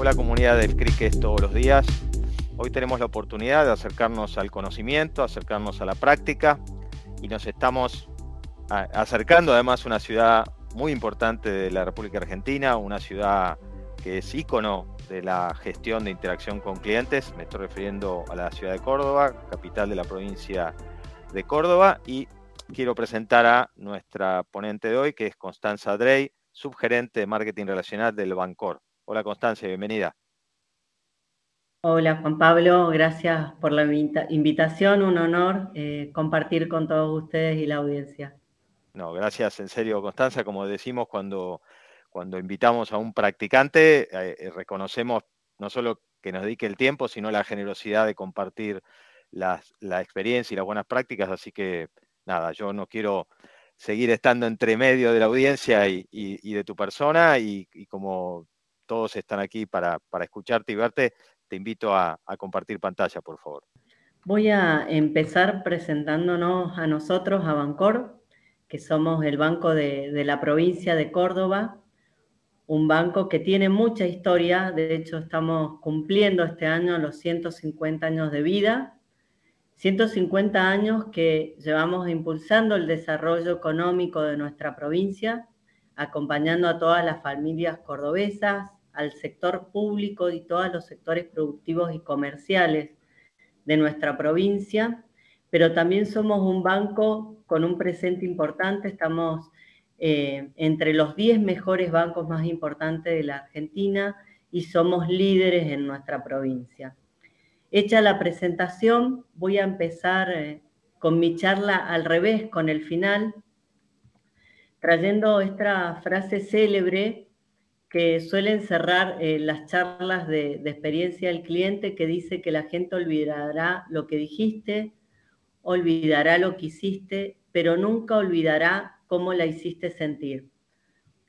Hola comunidad del cricket todos los días. Hoy tenemos la oportunidad de acercarnos al conocimiento, acercarnos a la práctica y nos estamos acercando además a una ciudad muy importante de la República Argentina, una ciudad que es ícono de la gestión de interacción con clientes. Me estoy refiriendo a la ciudad de Córdoba, capital de la provincia de Córdoba, y quiero presentar a nuestra ponente de hoy, que es Constanza Drey, subgerente de marketing relacional del Bancor. Hola Constanza, bienvenida. Hola Juan Pablo, gracias por la invitación, un honor eh, compartir con todos ustedes y la audiencia. No, gracias en serio Constanza, como decimos cuando, cuando invitamos a un practicante, eh, eh, reconocemos no solo que nos dedique el tiempo, sino la generosidad de compartir la experiencia y las buenas prácticas, así que nada, yo no quiero seguir estando entre medio de la audiencia y, de tu persona y, como todos están aquí para, para escucharte y verte, te invito a, compartir pantalla, por favor. Voy a empezar presentándonos a nosotros, a Bancor, que somos el banco de, de, la provincia de Córdoba, un banco que tiene mucha historia, de hecho estamos cumpliendo este año los 150 años de vida, 150 años que llevamos impulsando el desarrollo económico de nuestra provincia, acompañando a todas las familias cordobesas, al sector público y todos los sectores productivos y comerciales de nuestra provincia, pero también somos un banco con un presente importante, estamos eh, entre los 10 mejores bancos más importantes de la Argentina y somos líderes en nuestra provincia. Hecha la presentación, voy a empezar eh, con mi charla al revés, con el final, trayendo esta frase célebre que suelen cerrar eh, las charlas de, experiencia del cliente que dice que la gente olvidará lo que dijiste, olvidará lo que hiciste, pero nunca olvidará cómo la hiciste sentir.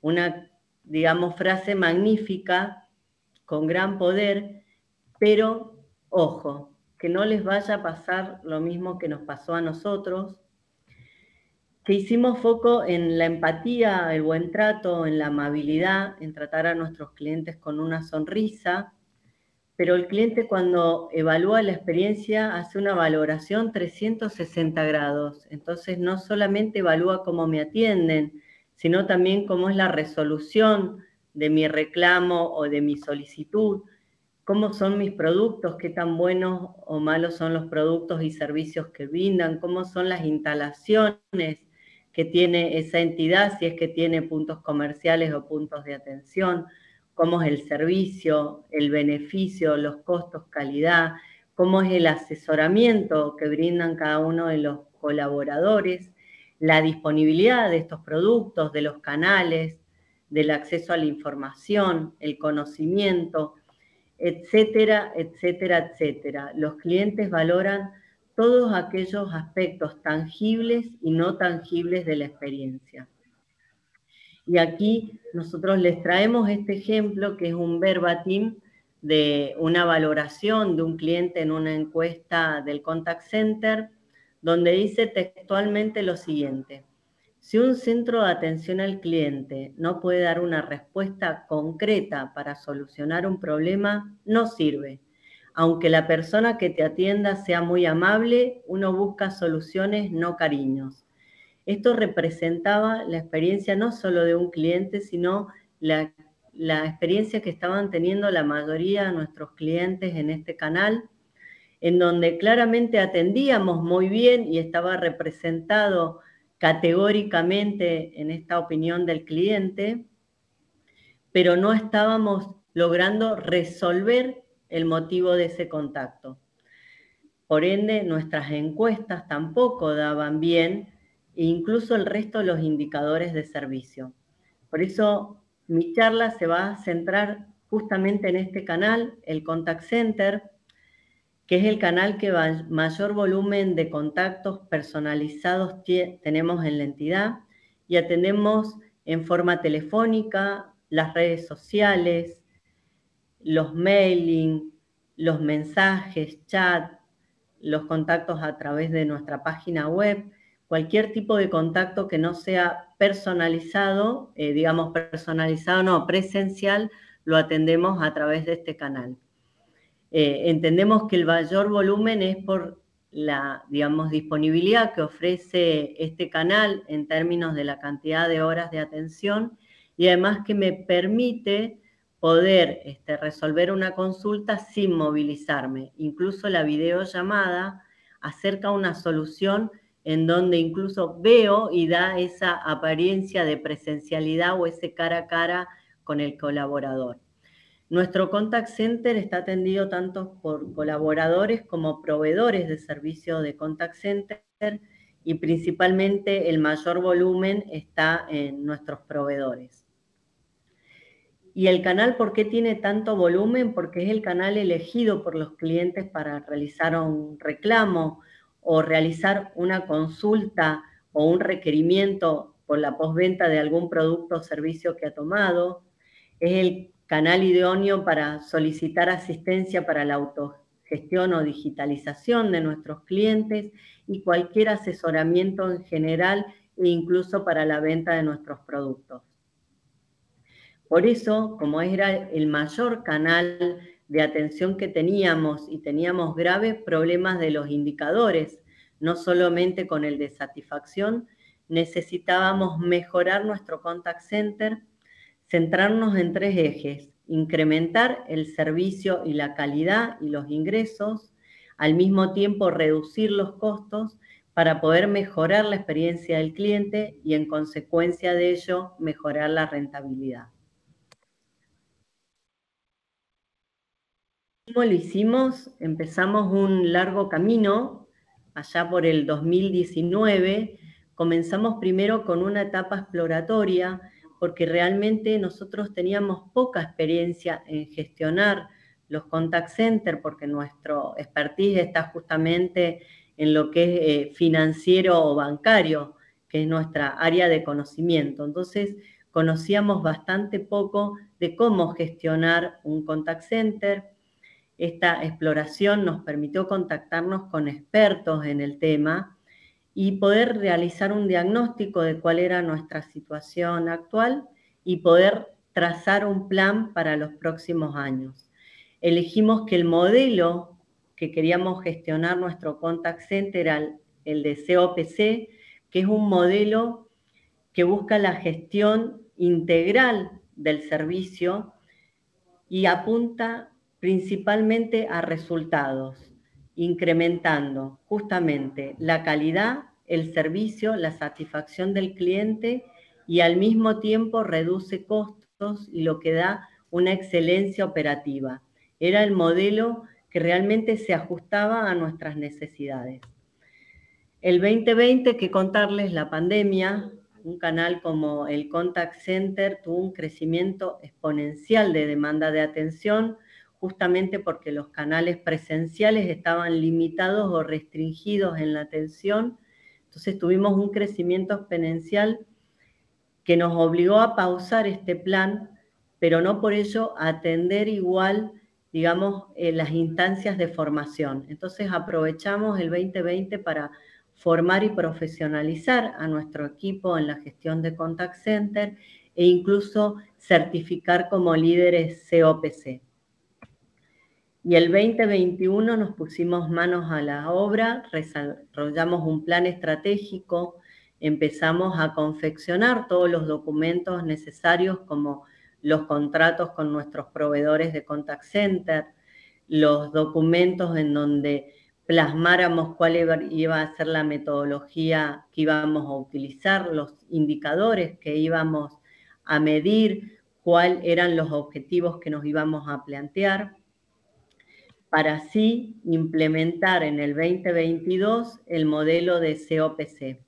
Una, digamos, frase magnífica, con gran poder, pero ojo, que no les vaya a pasar lo mismo que nos pasó a nosotros, que hicimos foco en la empatía, el buen trato, en la amabilidad, en tratar a nuestros clientes con una sonrisa, pero el cliente cuando evalúa la experiencia hace una valoración 360 grados, entonces no solamente evalúa cómo me atienden, sino también cómo es la resolución de mi reclamo o de mi solicitud, cómo son mis productos, qué tan buenos o malos son los productos y servicios que brindan, cómo son las instalaciones, que tiene esa entidad, si es que tiene puntos comerciales o puntos de atención, cómo es el servicio, el beneficio, los costos, calidad, cómo es el asesoramiento que brindan cada uno de los colaboradores, la disponibilidad de estos productos, de los canales, del acceso a la información, el conocimiento, etcétera, etcétera, etcétera. Los clientes valoran todos aquellos aspectos tangibles y no tangibles de la experiencia. Y aquí nosotros les traemos este ejemplo que es un verbatim de una valoración de un cliente en una encuesta del contact center, donde dice textualmente lo siguiente. Si un centro de atención al cliente no puede dar una respuesta concreta para solucionar un problema, no sirve aunque la persona que te atienda sea muy amable, uno busca soluciones, no cariños. Esto representaba la experiencia no solo de un cliente, sino la, experiencia que estaban teniendo la mayoría de nuestros clientes en este canal, en donde claramente atendíamos muy bien y estaba representado categóricamente en esta opinión del cliente, pero no estábamos logrando resolver el motivo de ese contacto. Por ende, nuestras encuestas tampoco daban bien, e incluso el resto de los indicadores de servicio. Por eso mi charla se va a centrar justamente en este canal, el Contact Center, que es el canal que mayor volumen de contactos personalizados tenemos en la entidad y atendemos en forma telefónica, las redes sociales, los mailing, los mensajes, chat, los contactos a través de nuestra página web, cualquier tipo de contacto que no sea personalizado, eh, digamos personalizado, no, presencial, lo atendemos a través de este canal. Eh, entendemos que el mayor volumen es por la, digamos, disponibilidad que ofrece este canal en términos de la cantidad de horas de atención y además que me permite poder este, resolver una consulta sin movilizarme. Incluso la videollamada acerca una solución en donde incluso veo y da esa apariencia de presencialidad o ese cara a cara con el colaborador. Nuestro contact center está atendido tanto por colaboradores como proveedores de servicios de contact center y principalmente el mayor volumen está en nuestros proveedores. ¿Y el canal por qué tiene tanto volumen? Porque es el canal elegido por los clientes para realizar un reclamo o realizar una consulta o un requerimiento por la postventa de algún producto o servicio que ha tomado. Es el canal idóneo para solicitar asistencia para la autogestión o digitalización de nuestros clientes y cualquier asesoramiento en general e incluso para la venta de nuestros productos. Por eso, como era el mayor canal de atención que teníamos y teníamos graves problemas de los indicadores, no solamente con el de satisfacción, necesitábamos mejorar nuestro contact center centrarnos en tres ejes, incrementar el servicio y la calidad y los ingresos, al mismo tiempo reducir los costos para poder mejorar la experiencia del cliente y en consecuencia de ello mejorar la rentabilidad. ¿Cómo lo hicimos? Empezamos un largo camino allá por el 2019. Comenzamos primero con una etapa exploratoria porque realmente nosotros teníamos poca experiencia en gestionar los contact centers, porque nuestro expertise está justamente en lo que es eh, financiero o bancario, que es nuestra área de conocimiento. Entonces, conocíamos bastante poco de cómo gestionar un contact center. Esta exploración nos permitió contactarnos con expertos en el tema y poder realizar un diagnóstico de cuál era nuestra situación actual y poder trazar un plan para los próximos años. Elegimos que el modelo que queríamos gestionar nuestro contact center era el de COPC, que es un modelo que busca la gestión integral del servicio y apunta principalmente a resultados, incrementando justamente la calidad el servicio, la satisfacción del cliente y al mismo tiempo reduce costos y lo que da una excelencia operativa. Era el modelo que realmente se ajustaba a nuestras necesidades. El 2020, que contarles la pandemia, un canal como el Contact Center tuvo un crecimiento exponencial de demanda de atención, justamente porque los canales presenciales estaban limitados o restringidos en la atención entonces tuvimos un crecimiento exponencial que nos obligó a pausar este plan, pero no por ello atender igual, digamos, eh, las instancias de formación. Entonces aprovechamos el 2020 para formar y profesionalizar a nuestro equipo en la gestión de contact center e incluso certificar como líderes COPC. Y el 2021 nos pusimos manos a la obra, desarrollamos un plan estratégico, empezamos a confeccionar todos los documentos necesarios como los contratos con nuestros proveedores de contact center, los documentos en donde plasmáramos cuál iba a ser la metodología que íbamos a utilizar, los indicadores que íbamos a medir, cuáles eran los objetivos que nos íbamos a plantear para así implementar en el 2022 el modelo de COPC.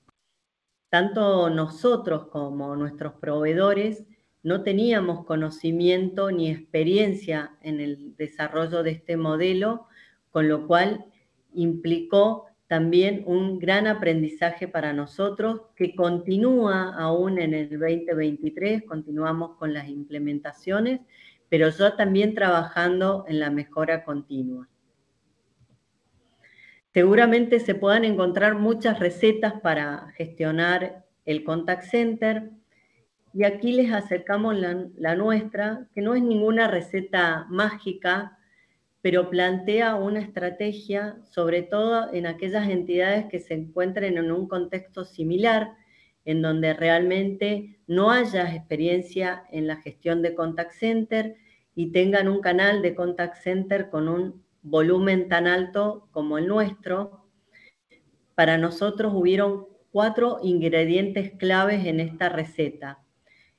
Tanto nosotros como nuestros proveedores no teníamos conocimiento ni experiencia en el desarrollo de este modelo, con lo cual implicó también un gran aprendizaje para nosotros que continúa aún en el 2023, continuamos con las implementaciones pero yo también trabajando en la mejora continua. Seguramente se puedan encontrar muchas recetas para gestionar el contact center y aquí les acercamos la, nuestra, que no es ninguna receta mágica, pero plantea una estrategia, sobre todo en aquellas entidades que se encuentren en un contexto similar, en donde realmente no haya experiencia en la gestión de contact center y tengan un canal de contact center con un volumen tan alto como el nuestro. Para nosotros hubieron cuatro ingredientes claves en esta receta.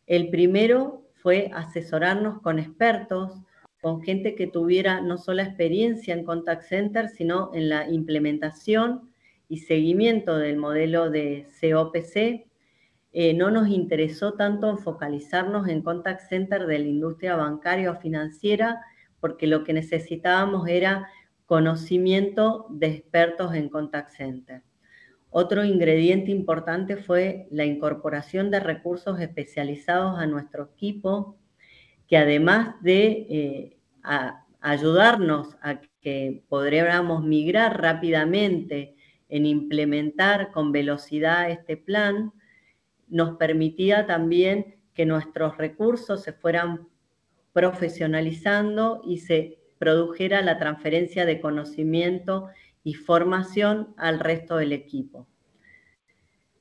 El primero fue asesorarnos con expertos, con gente que tuviera no solo experiencia en contact center, sino en la implementación y seguimiento del modelo de COPC. Eh, no nos interesó tanto focalizarnos en contact center de la industria bancaria o financiera, porque lo que necesitábamos era conocimiento de expertos en contact center. Otro ingrediente importante fue la incorporación de recursos especializados a nuestro equipo, que además de eh, ayudarnos a que podríamos migrar rápidamente en implementar con velocidad este plan, nos permitía también que nuestros recursos se fueran profesionalizando y se produjera la transferencia de conocimiento y formación al resto del equipo.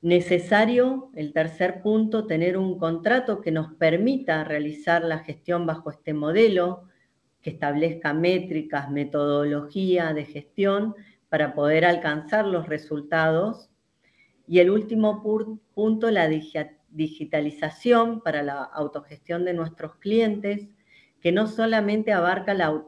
Necesario, el tercer punto, tener un contrato que nos permita realizar la gestión bajo este modelo, que establezca métricas, metodología de gestión para poder alcanzar los resultados. Y el último punto, la digitalización para la autogestión de nuestros clientes, que no solamente abarca la,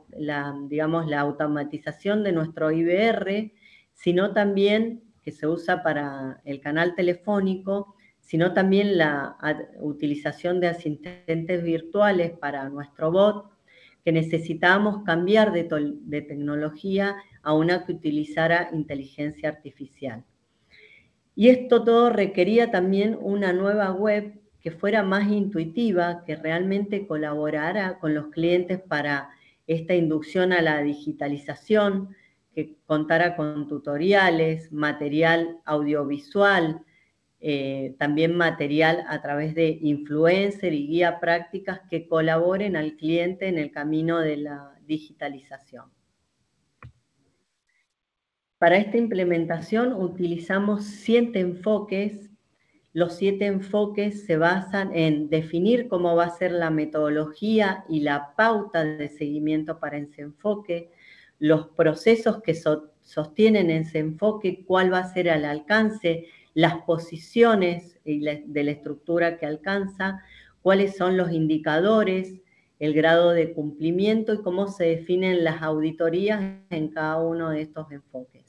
digamos, la automatización de nuestro IBR, sino también que se usa para el canal telefónico, sino también la utilización de asistentes virtuales para nuestro bot, que necesitábamos cambiar de, de tecnología a una que utilizara inteligencia artificial. Y esto todo requería también una nueva web que fuera más intuitiva, que realmente colaborara con los clientes para esta inducción a la digitalización, que contara con tutoriales, material audiovisual, eh, también material a través de influencer y guía prácticas que colaboren al cliente en el camino de la digitalización. Para esta implementación utilizamos siete enfoques los siete enfoques se basan en definir cómo va a ser la metodología y la pauta de seguimiento para ese enfoque, los procesos que sostienen ese enfoque, cuál va a ser el alcance, las posiciones de la estructura que alcanza, cuáles son los indicadores, el grado de cumplimiento y cómo se definen las auditorías en cada uno de estos enfoques.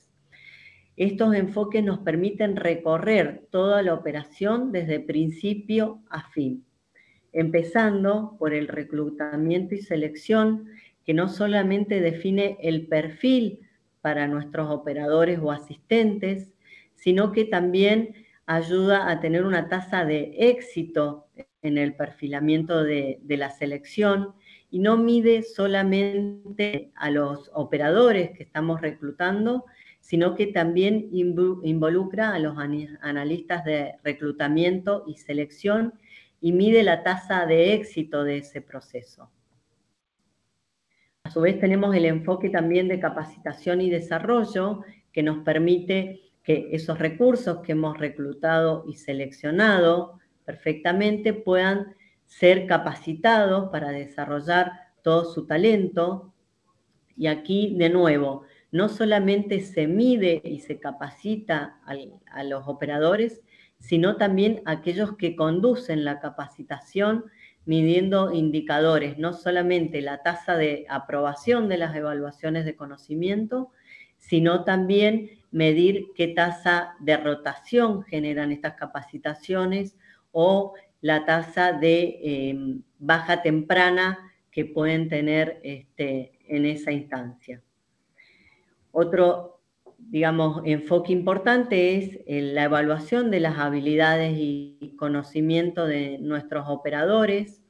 Estos enfoques nos permiten recorrer toda la operación desde principio a fin, empezando por el reclutamiento y selección, que no solamente define el perfil para nuestros operadores o asistentes, sino que también ayuda a tener una tasa de éxito en el perfilamiento de, la selección y no mide solamente a los operadores que estamos reclutando, sino que también involucra a los analistas de reclutamiento y selección y mide la tasa de éxito de ese proceso. A su vez tenemos el enfoque también de capacitación y desarrollo que nos permite que esos recursos que hemos reclutado y seleccionado perfectamente puedan ser capacitados para desarrollar todo su talento. Y aquí, de nuevo, no solamente se mide y se capacita a los operadores, sino también a aquellos que conducen la capacitación midiendo indicadores, no solamente la tasa de aprobación de las evaluaciones de conocimiento, sino también medir qué tasa de rotación generan estas capacitaciones o la tasa de em, baja temprana que pueden tener este, en esa instancia. Otro, digamos, enfoque importante es eh, la evaluación de las habilidades y conocimiento de nuestros operadores,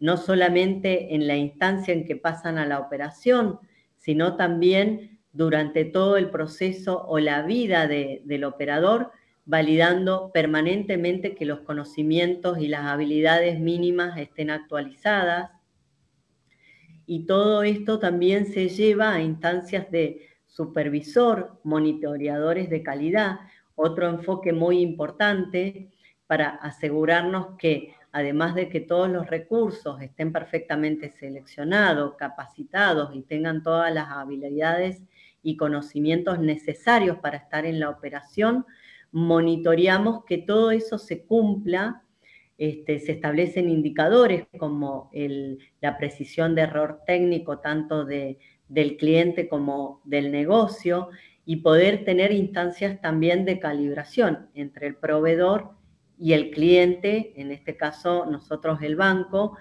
no solamente en la instancia en que pasan a la operación, sino también durante todo el proceso o la vida del operador validando permanentemente que los conocimientos y las habilidades mínimas estén actualizadas. Y todo esto también se lleva a instancias de supervisor, monitoreadores de calidad, otro enfoque muy importante para asegurarnos que además de que todos los recursos estén perfectamente seleccionados, capacitados y tengan todas las habilidades y conocimientos necesarios para estar en la operación, monitoreamos que todo eso se cumpla. Este, se establecen indicadores como la precisión de error técnico tanto del cliente como del negocio y poder tener instancias también de calibración entre el proveedor y el cliente, en este caso nosotros el banco,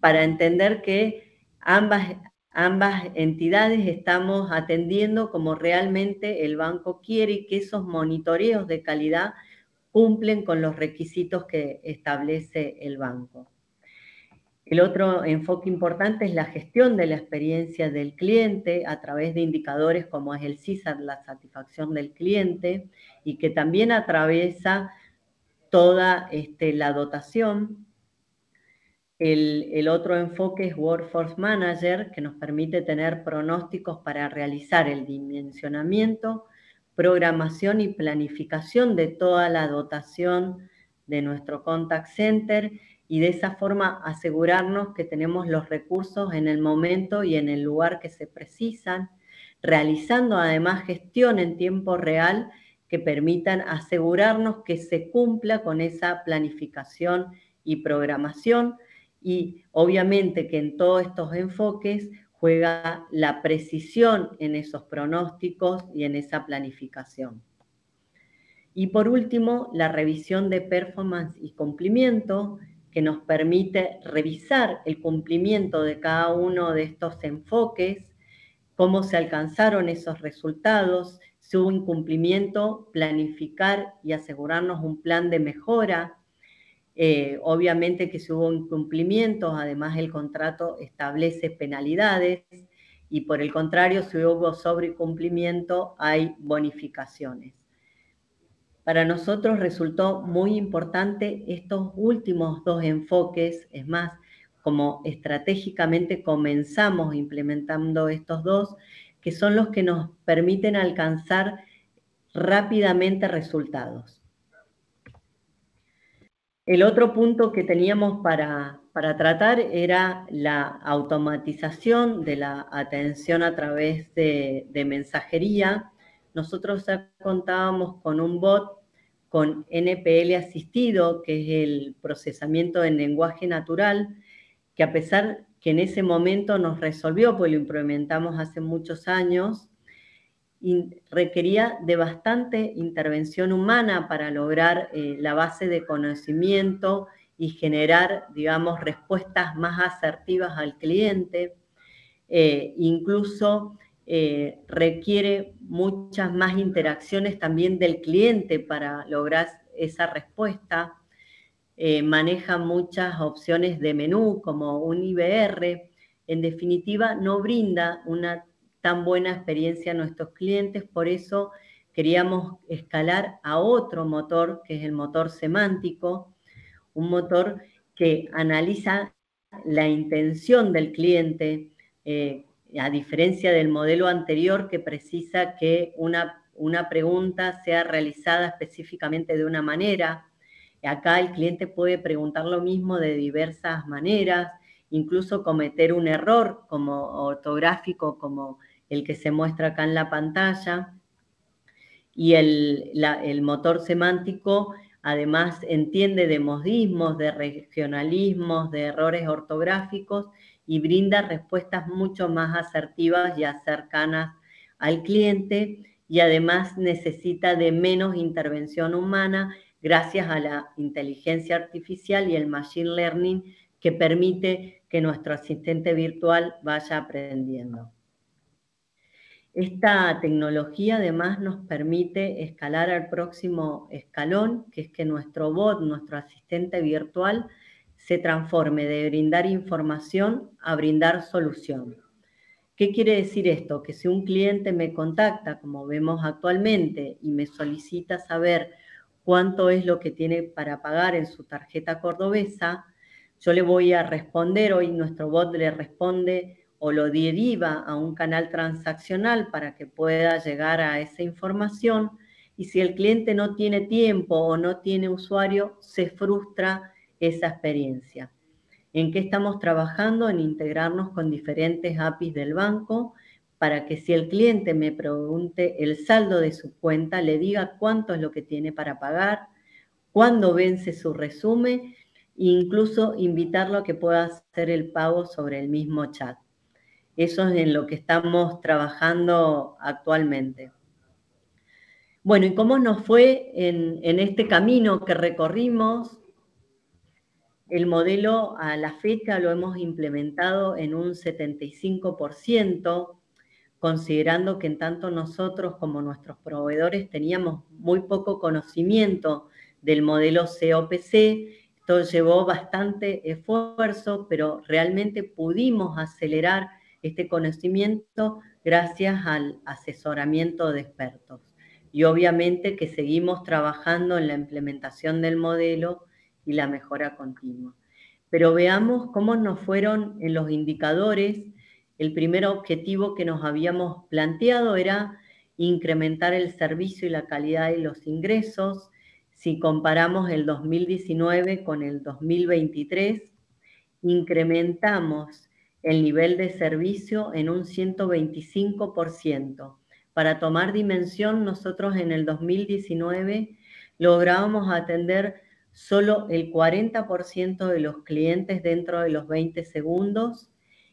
para entender que ambas, ambas entidades estamos atendiendo como realmente el banco quiere y que esos monitoreos de calidad cumplen con los requisitos que establece el banco. El otro enfoque importante es la gestión de la experiencia del cliente a través de indicadores como es el CISAT, la satisfacción del cliente, y que también atraviesa toda este, la dotación. El, otro enfoque es Workforce Manager, que nos permite tener pronósticos para realizar el dimensionamiento, programación y planificación de toda la dotación de nuestro contact center y de esa forma asegurarnos que tenemos los recursos en el momento y en el lugar que se precisan, realizando además gestión en tiempo real que permitan asegurarnos que se cumpla con esa planificación y programación y obviamente que en todos estos enfoques juega la precisión en esos pronósticos y en esa planificación. Y por último, la revisión de performance y cumplimiento, que nos permite revisar el cumplimiento de cada uno de estos enfoques, cómo se alcanzaron esos resultados, si hubo incumplimiento, planificar y asegurarnos un plan de mejora eh, obviamente que si hubo incumplimientos, además el contrato establece penalidades y por el contrario, si hubo sobrecumplimiento, hay bonificaciones. Para nosotros resultó muy importante estos últimos dos enfoques, es más, como estratégicamente comenzamos implementando estos dos, que son los que nos permiten alcanzar rápidamente resultados. El otro punto que teníamos para, tratar era la automatización de la atención a través de, mensajería. Nosotros ya contábamos con un bot con NPL asistido, que es el procesamiento en lenguaje natural, que a pesar que en ese momento nos resolvió, pues lo implementamos hace muchos años, requería de bastante intervención humana para lograr eh, la base de conocimiento y generar, digamos, respuestas más asertivas al cliente. Eh, incluso eh, requiere muchas más interacciones también del cliente para lograr esa respuesta. maneja muchas opciones de menú como un IBR. En definitiva, no brinda una tan buena experiencia a nuestros clientes, por eso queríamos escalar a otro motor, que es el motor semántico, un motor que analiza la intención del cliente, eh, a diferencia del modelo anterior que precisa que una, una pregunta sea realizada específicamente de una manera. Acá el cliente puede preguntar lo mismo de diversas maneras, incluso cometer un error como ortográfico, como el que se muestra acá en la pantalla. Y el, motor semántico además entiende de modismos, de regionalismos, de errores ortográficos y brinda respuestas mucho más asertivas y cercanas al cliente y además necesita de menos intervención humana gracias a la inteligencia artificial y el machine learning que permite que nuestro asistente virtual vaya aprendiendo. Esta tecnología además nos permite escalar al próximo escalón, que es que nuestro bot, nuestro asistente virtual, se transforme de brindar información a brindar solución. ¿Qué quiere decir esto? Que si un cliente me contacta, como vemos actualmente, y me solicita saber cuánto es lo que tiene para pagar en su tarjeta cordobesa, yo le voy a responder, hoy nuestro bot le responde o lo deriva a un canal transaccional para que pueda llegar a esa información. Y si el cliente no tiene tiempo o no tiene usuario, se frustra esa experiencia. ¿En qué estamos trabajando? En integrarnos con diferentes APIs del banco para que si el cliente me pregunte el saldo de su cuenta, le diga cuánto es lo que tiene para pagar, cuándo vence su resumen incluso invitarlo a que pueda hacer el pago sobre el mismo chat. Eso es en lo que estamos trabajando actualmente. Bueno, ¿y cómo nos fue en este camino que recorrimos? El modelo a la fecha lo hemos implementado en un 75%, considerando que en tanto nosotros como nuestros proveedores teníamos muy poco conocimiento del modelo COPC. Esto llevó bastante esfuerzo, pero realmente pudimos acelerar este conocimiento gracias al asesoramiento de expertos. Y obviamente que seguimos trabajando en la implementación del modelo y la mejora continua. Pero veamos cómo nos fueron en los indicadores. El primer objetivo que nos habíamos planteado era incrementar el servicio y la calidad de los ingresos. Si comparamos el 2019 con el 2023, incrementamos el nivel de servicio en un 125%. Para tomar dimensión, nosotros en el 2019 lográbamos atender solo el 40% de los clientes dentro de los 20 segundos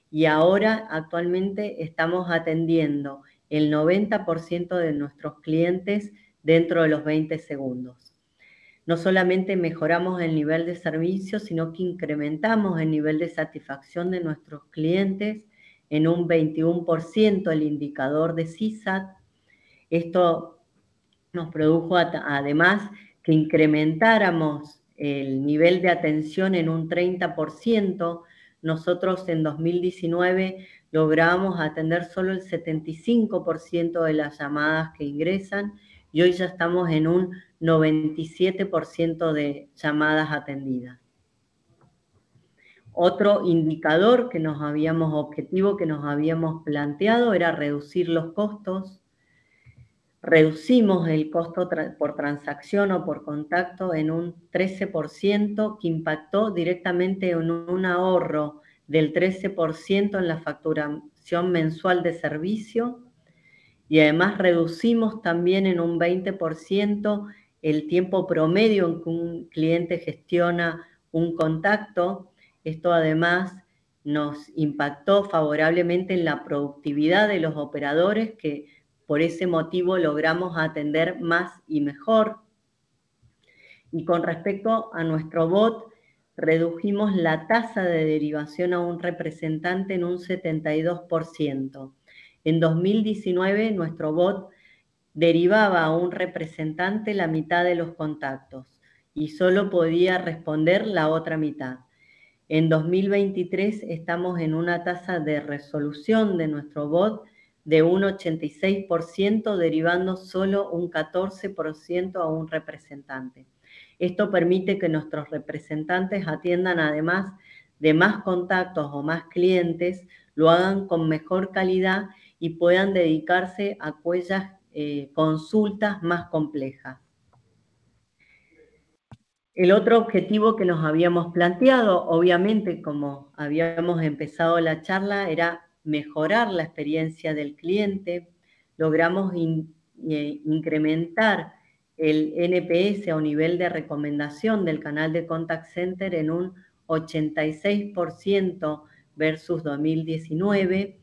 y ahora actualmente estamos atendiendo el 90% de nuestros clientes dentro de los 20 segundos. No solamente mejoramos el nivel de servicio, sino que incrementamos el nivel de satisfacción de nuestros clientes en un 21% el indicador de CISAT. Esto nos produjo además que incrementáramos el nivel de atención en un 30%. Nosotros en 2019 logramos atender solo el 75% de las llamadas que ingresan y hoy ya estamos en un 97% de llamadas atendidas. Otro indicador que nos habíamos, objetivo que nos habíamos planteado era reducir los costos reducimos el costo por transacción o por contacto en un 13%, que impactó directamente en un ahorro del 13% en la facturación mensual de servicio y además reducimos también en un 20% el tiempo promedio en que un cliente gestiona un contacto. Esto además nos impactó favorablemente en la productividad de los operadores que por ese motivo logramos atender más y mejor. Y con respecto a nuestro bot, redujimos la tasa de derivación a un representante en un 72%. En 2019 nuestro bot derivaba a un representante la mitad de los contactos y solo podía responder la otra mitad. En 2023 estamos en una tasa de resolución de nuestro bot de un 86%, derivando solo un 14% a un representante. Esto permite que nuestros representantes atiendan además de más contactos o más clientes, lo hagan con mejor calidad y puedan dedicarse a aquellas eh, consultas más complejas. El otro objetivo que nos habíamos planteado, obviamente como habíamos empezado la charla, era mejorar la experiencia del cliente, logramos eh, incrementar el NPS o nivel de recomendación del canal de contact center en un 86% versus 2019.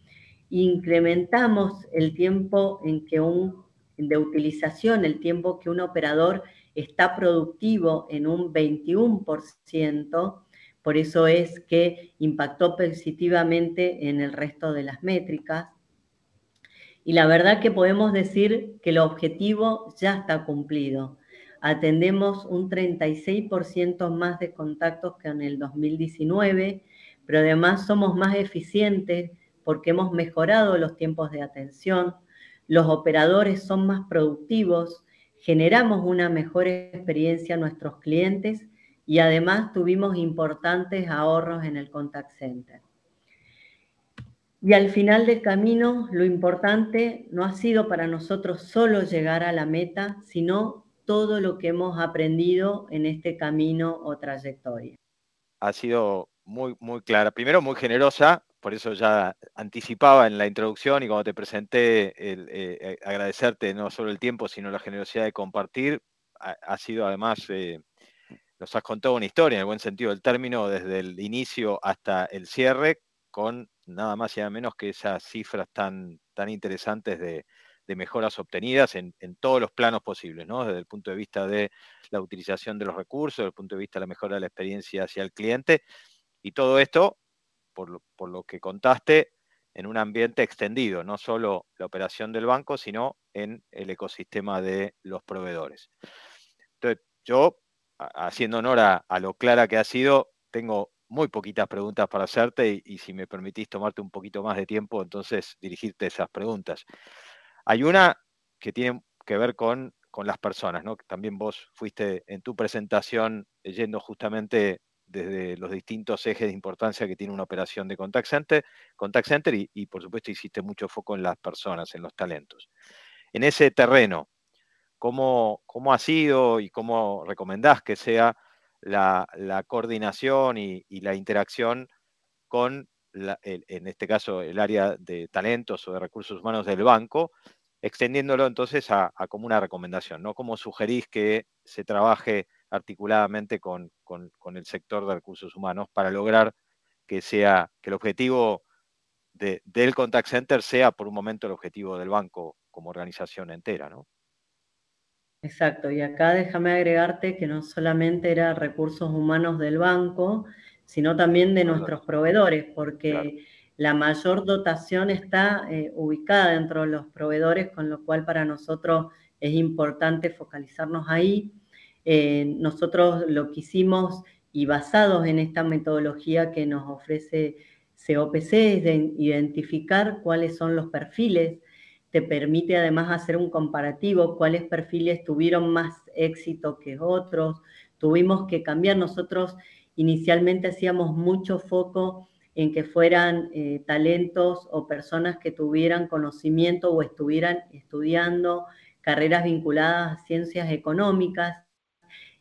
Incrementamos el tiempo en que un, de utilización, el tiempo que un operador está productivo en un 21%, por eso es que impactó positivamente en el resto de las métricas. Y la verdad que podemos decir que el objetivo ya está cumplido. Atendemos un 36% más de contactos que en el 2019, pero además somos más eficientes porque hemos mejorado los tiempos de atención, los operadores son más productivos, generamos una mejor experiencia a nuestros clientes y además tuvimos importantes ahorros en el contact center. Y al final del camino, lo importante no ha sido para nosotros solo llegar a la meta, sino todo lo que hemos aprendido en este camino o trayectoria. Ha sido muy, muy clara. Primero, muy generosa, por eso ya anticipaba en la introducción y cuando te presenté eh, eh, agradecerte no solo el tiempo, sino la generosidad de compartir. Ha, sido además, eh, nos has contado una historia en el buen sentido del término, desde el inicio hasta el cierre, con nada más y nada menos que esas cifras tan, tan interesantes de, mejoras obtenidas en, todos los planos posibles, ¿no? Desde el punto de vista de la utilización de los recursos, desde el punto de vista de la mejora de la experiencia hacia el cliente, y todo esto, por lo, por lo que contaste, en un ambiente extendido, no solo la operación del banco, sino en el ecosistema de los proveedores. Entonces, yo, haciendo honor a, a lo clara que ha sido, tengo muy poquitas preguntas para hacerte y, si me permitís tomarte un poquito más de tiempo, entonces dirigirte esas preguntas. Hay una que tiene que ver con, con las personas, ¿no? También vos fuiste en tu presentación yendo justamente desde los distintos ejes de importancia que tiene una operación de contact center, contact center y, y por supuesto hiciste mucho foco en las personas, en los talentos. En ese terreno, ¿cómo, cómo ha sido y cómo recomendás que sea la, coordinación y, la interacción con, en este caso, el área de talentos o de recursos humanos del banco, extendiéndolo entonces a, como una recomendación, ¿no? ¿Cómo sugerís que se trabaje articuladamente con, el sector de recursos humanos para lograr que sea, que el objetivo del contact center sea por un momento el objetivo del banco como organización entera, ¿no? Exacto, y acá déjame agregarte que no solamente era recursos humanos del banco, sino también de nuestros proveedores, porque la mayor dotación está eh, ubicada dentro de los proveedores, con lo cual para nosotros es importante focalizarnos ahí. Eh, nosotros lo que hicimos y basados en esta metodología que nos ofrece COPC es de identificar cuáles son los perfiles te permite además hacer un comparativo, cuáles perfiles tuvieron más éxito que otros. Tuvimos que cambiar. Nosotros inicialmente hacíamos mucho foco en que fueran eh, talentos o personas que tuvieran conocimiento o estuvieran estudiando carreras vinculadas a ciencias económicas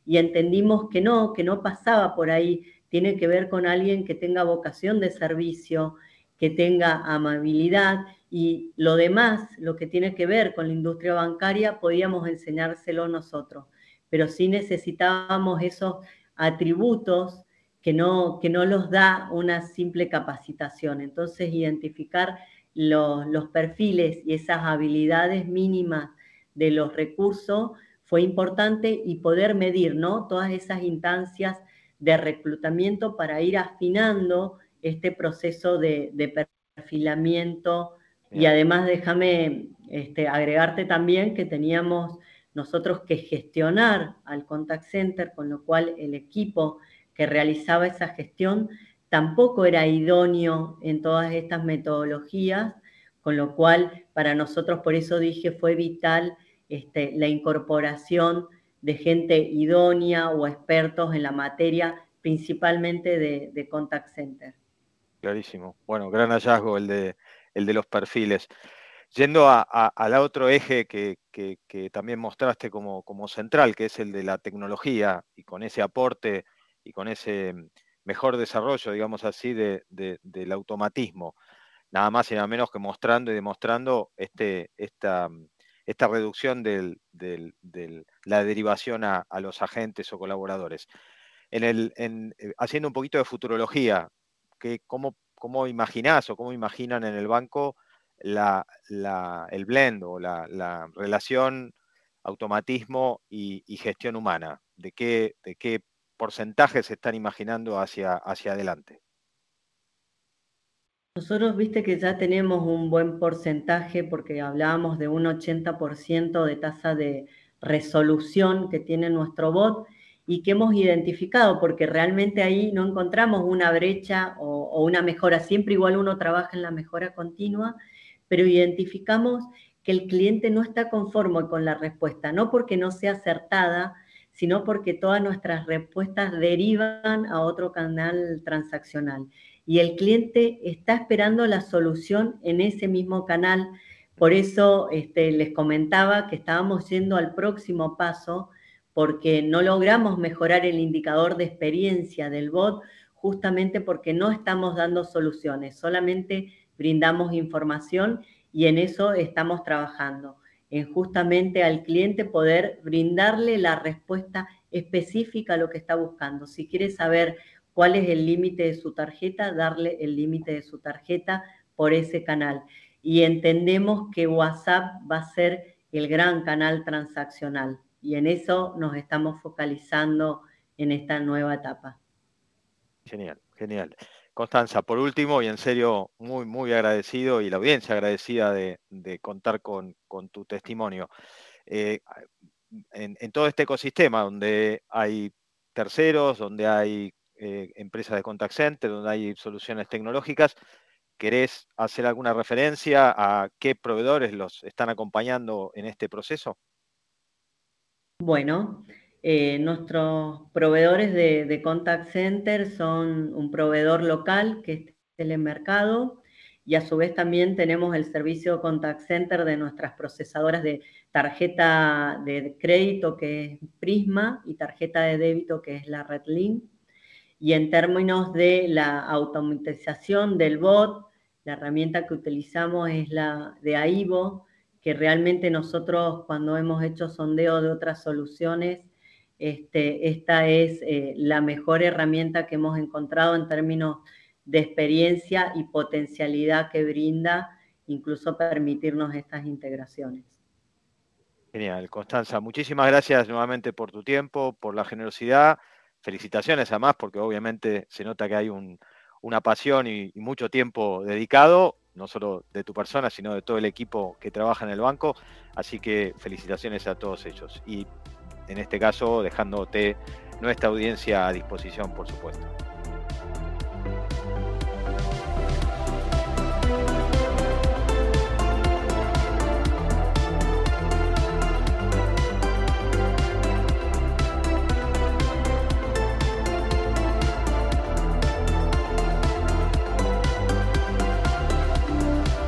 y entendimos que no, que no pasaba por ahí, tiene que ver con alguien que tenga vocación de servicio, que tenga amabilidad y lo demás, lo que tiene que ver con la industria bancaria, podíamos enseñárselo nosotros, pero sí necesitábamos esos atributos que no, que no los da una simple capacitación. Entonces, identificar los, los perfiles y esas habilidades mínimas de los recursos fue importante y poder medir ¿no? todas esas instancias de reclutamiento para ir afinando este proceso de, de perfilamiento y además déjame este, agregarte también que teníamos nosotros que gestionar al contact center, con lo cual el equipo que realizaba esa gestión tampoco era idóneo en todas estas metodologías, con lo cual para nosotros, por eso dije, fue vital este, la incorporación de gente idónea o expertos en la materia, principalmente de contact center. Clarísimo. Bueno, gran hallazgo el de el de los perfiles. Yendo al otro eje que, también mostraste como, central, que es el de la tecnología, y con ese aporte y con ese mejor desarrollo, digamos así, del automatismo, nada más y nada menos que mostrando y demostrando este, esta, esta reducción de la derivación a, los agentes o colaboradores. En el, eh, haciendo un poquito de futurología, ¿cómo cómo imaginás o cómo imaginan en el banco el blend o la, relación automatismo y, gestión humana? ¿De qué, de qué porcentaje se están imaginando hacia, hacia adelante? Nosotros viste que ya tenemos un buen porcentaje porque hablábamos de un 80% de tasa de resolución que tiene nuestro bot y que hemos identificado, porque realmente ahí no encontramos una brecha o, una mejora, siempre igual uno trabaja en la mejora continua, pero identificamos que el cliente no está conforme con la respuesta, no porque no sea acertada, sino porque todas nuestras respuestas derivan a otro canal transaccional. Y el cliente está esperando la solución en ese mismo canal. Por eso este, les comentaba que estábamos yendo al próximo paso porque no logramos mejorar el indicador de experiencia del bot justamente porque no estamos dando soluciones, solamente brindamos información y en eso estamos trabajando en justamente al cliente poder brindarle la respuesta específica a lo que está buscando. Si quiere saber cuál es el límite de su tarjeta, darle el límite de su tarjeta por ese canal. Y entendemos que WhatsApp va a ser el gran canal transaccional y en eso nos estamos focalizando en esta nueva etapa. Genial, genial. Constanza, por último, y en serio, muy, muy agradecido y la audiencia agradecida de, contar con, tu testimonio. Eh, en, todo este ecosistema donde hay terceros, donde hay eh, empresas de contact center, donde hay soluciones tecnológicas, ¿querés hacer alguna referencia a qué proveedores los están acompañando en este proceso? Bueno, eh, nuestros proveedores de, contact center son un proveedor local que es Telemercado y a su vez también tenemos el servicio contact center de nuestras procesadoras de tarjeta de crédito que es Prisma y tarjeta de débito que es la Redlink. Y en términos de la automatización del bot, la herramienta que utilizamos es la de AIBO, que realmente nosotros cuando hemos hecho sondeo de otras soluciones este, esta es eh, la mejor herramienta que hemos encontrado en términos de experiencia y potencialidad que brinda, incluso permitirnos estas integraciones. Genial, Constanza, muchísimas gracias nuevamente por tu tiempo, por la generosidad. Felicitaciones además, porque obviamente se nota que hay una pasión y, mucho tiempo dedicado, no solo de tu persona, sino de todo el equipo que trabaja en el banco. Así que felicitaciones a todos ellos. Y en este caso dejándote nuestra audiencia a disposición, por supuesto.